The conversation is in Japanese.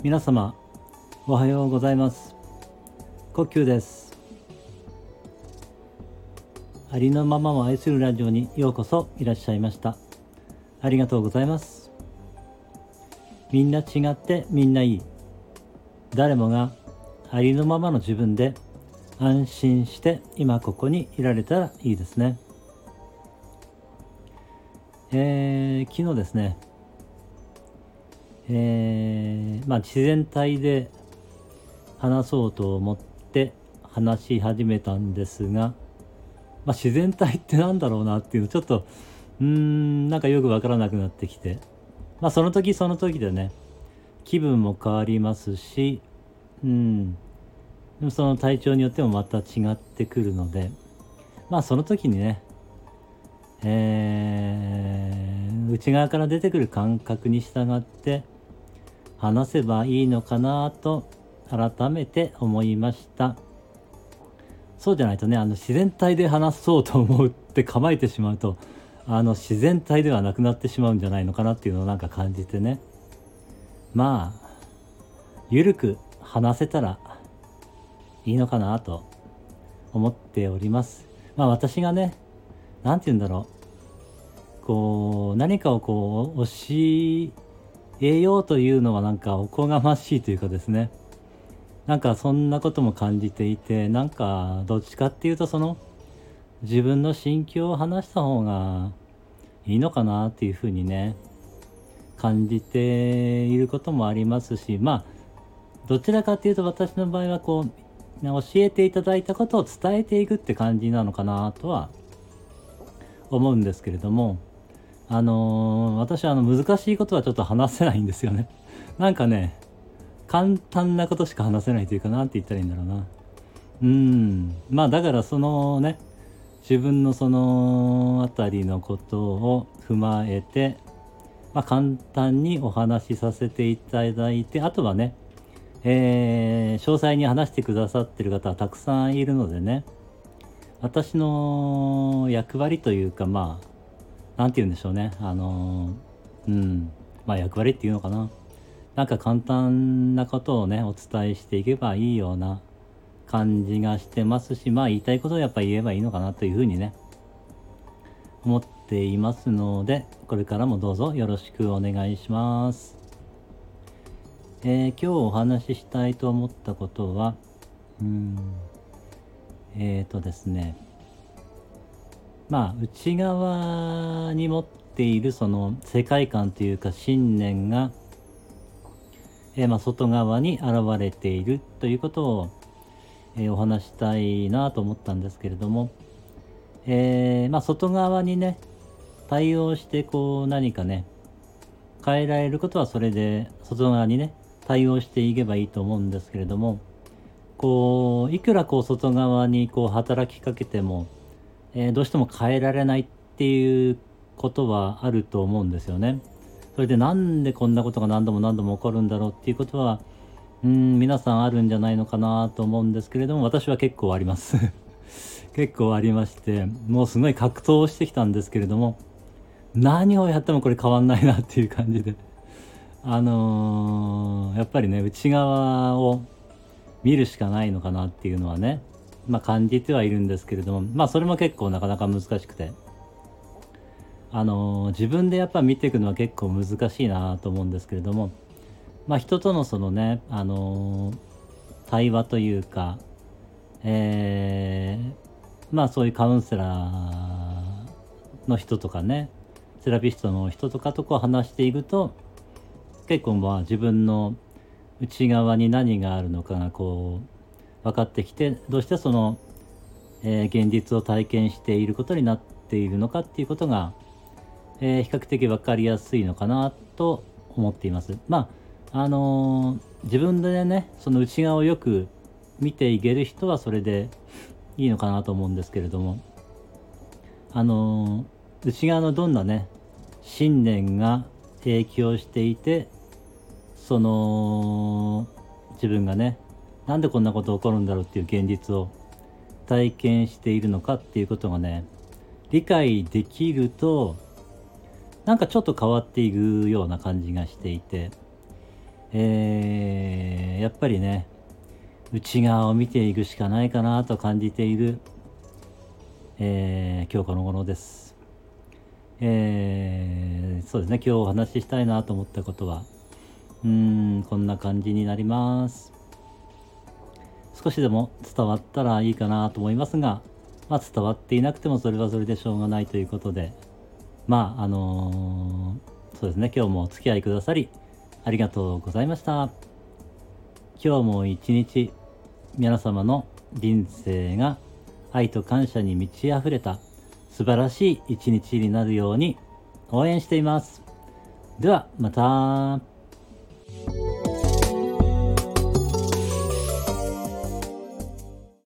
皆様おはようございます。呼吸です。ありのままを愛するラジオにようこそいらっしゃいました。ありがとうございます。みんな違ってみんないい。誰もがありのままの自分で安心して今ここにいられたらいいですね。えー、昨日ですね。えー、まあ自然体で話そうと思って話し始めたんですが、まあ、自然体ってなんだろうなっていうのちょっとうーんなんかよくわからなくなってきて。まあその時その時でね気分も変わりますしうん。でもその体調によってもまた違ってくるのでまあその時にねえー、内側から出てくる感覚に従って話せばいいのかなと改めて思いました。そうじゃないとねあの自然体で話そうと思うって構えてしまうとあの自然体ではなくなってしまうんじゃないのかなっていうのをなんか感じてね。まあゆるく話せたらいいのかなと思っております。まあ私がね何て言うんだろう。こう何かをこう教えようというのはなんかおこがましいというかですね。なんかそんなことも感じていてなんかどっちかっていうとその自分の心境を話した方がいいのかなっていうふうにね感じていることもありますしまあどちらかっていうと私の場合はこう教えていただいたことを伝えていくって感じなのかなとは思うんですけれどもあのー、私はあの難しいことはちょっと話せないんですよね。なんかね簡単なことしか話せないというかなって言ったらいいんだろうな。うん。まあだからそのね自分のその辺りのことを踏まえて、まあ、簡単にお話しさせていただいてあとはね、えー、詳細に話してくださってる方はたくさんいるのでね私の役割というかまあ何て言うんでしょうね。あのうん。まあ役割っていうのかな。なんか簡単なことをねお伝えしていけばいいような感じがしてますしまあ言いたいことをやっぱ言えばいいのかなというふうにね思っていますのでこれからもどうぞよろしくお願いします。えー、今日お話ししたいと思ったことはうん。えっ、ー、とですね。まあ内側に持っているその世界観というか信念がえー、まあ、外側に現れているということを、えー、お話したいなと思ったんですけれども、えー、まあ、外側にね対応してこう何かね変えられることはそれで外側にね対応していけばいいと思うんですけれどもこういくらこう外側にこう働きかけても、えどうしても変えられないっていうことはあると思うんですよね。それでなんでこんなことが何度も何度も起こるんだろうっていうことはうん皆さんあるんじゃないのかなと思うんですけれども私は結構あります 結構ありましてもうすごい格闘してきたんですけれども何をやってもこれ変わんないなっていう感じで あのー、やっぱりね内側を見るしかないのかなっていうのはねまあ感じてはいるんですけれどもまあそれも結構なかなか難しくて。あの自分でやっぱ見ていくのは結構難しいなと思うんですけれども、まあ、人とのそのね、あの対話というか、えー、まあそういうカウンセラーの人とかねセラピストの人とかとこう話していくと結構まあ自分の内側に何があるのかがこう分かってきてどうしてその、えー、現実を体験していることになっているのかっていうことがえー、比較的分かりやすいのかなと思っています。まああのー、自分でねその内側をよく見ていける人はそれでいいのかなと思うんですけれどもあのー、内側のどんなね信念が影響していてその自分がねなんでこんなこと起こるんだろうっていう現実を体験しているのかっていうことがね理解できるとなんかちょっと変わっていくような感じがしていてえー、やっぱりね内側を見ていくしかないかなと感じている、えー、今日この頃です。えー、そうですね今日お話ししたいなと思ったことはうんこんな感じになります。少しでも伝わったらいいかなと思いますが、まあ、伝わっていなくてもそれはそれでしょうがないということでまああのー、そうですね。今日もお付き合いくださりありがとうございました。今日も一日皆様の人生が愛と感謝に満ち溢れた素晴らしい一日になるように応援しています。ではまた。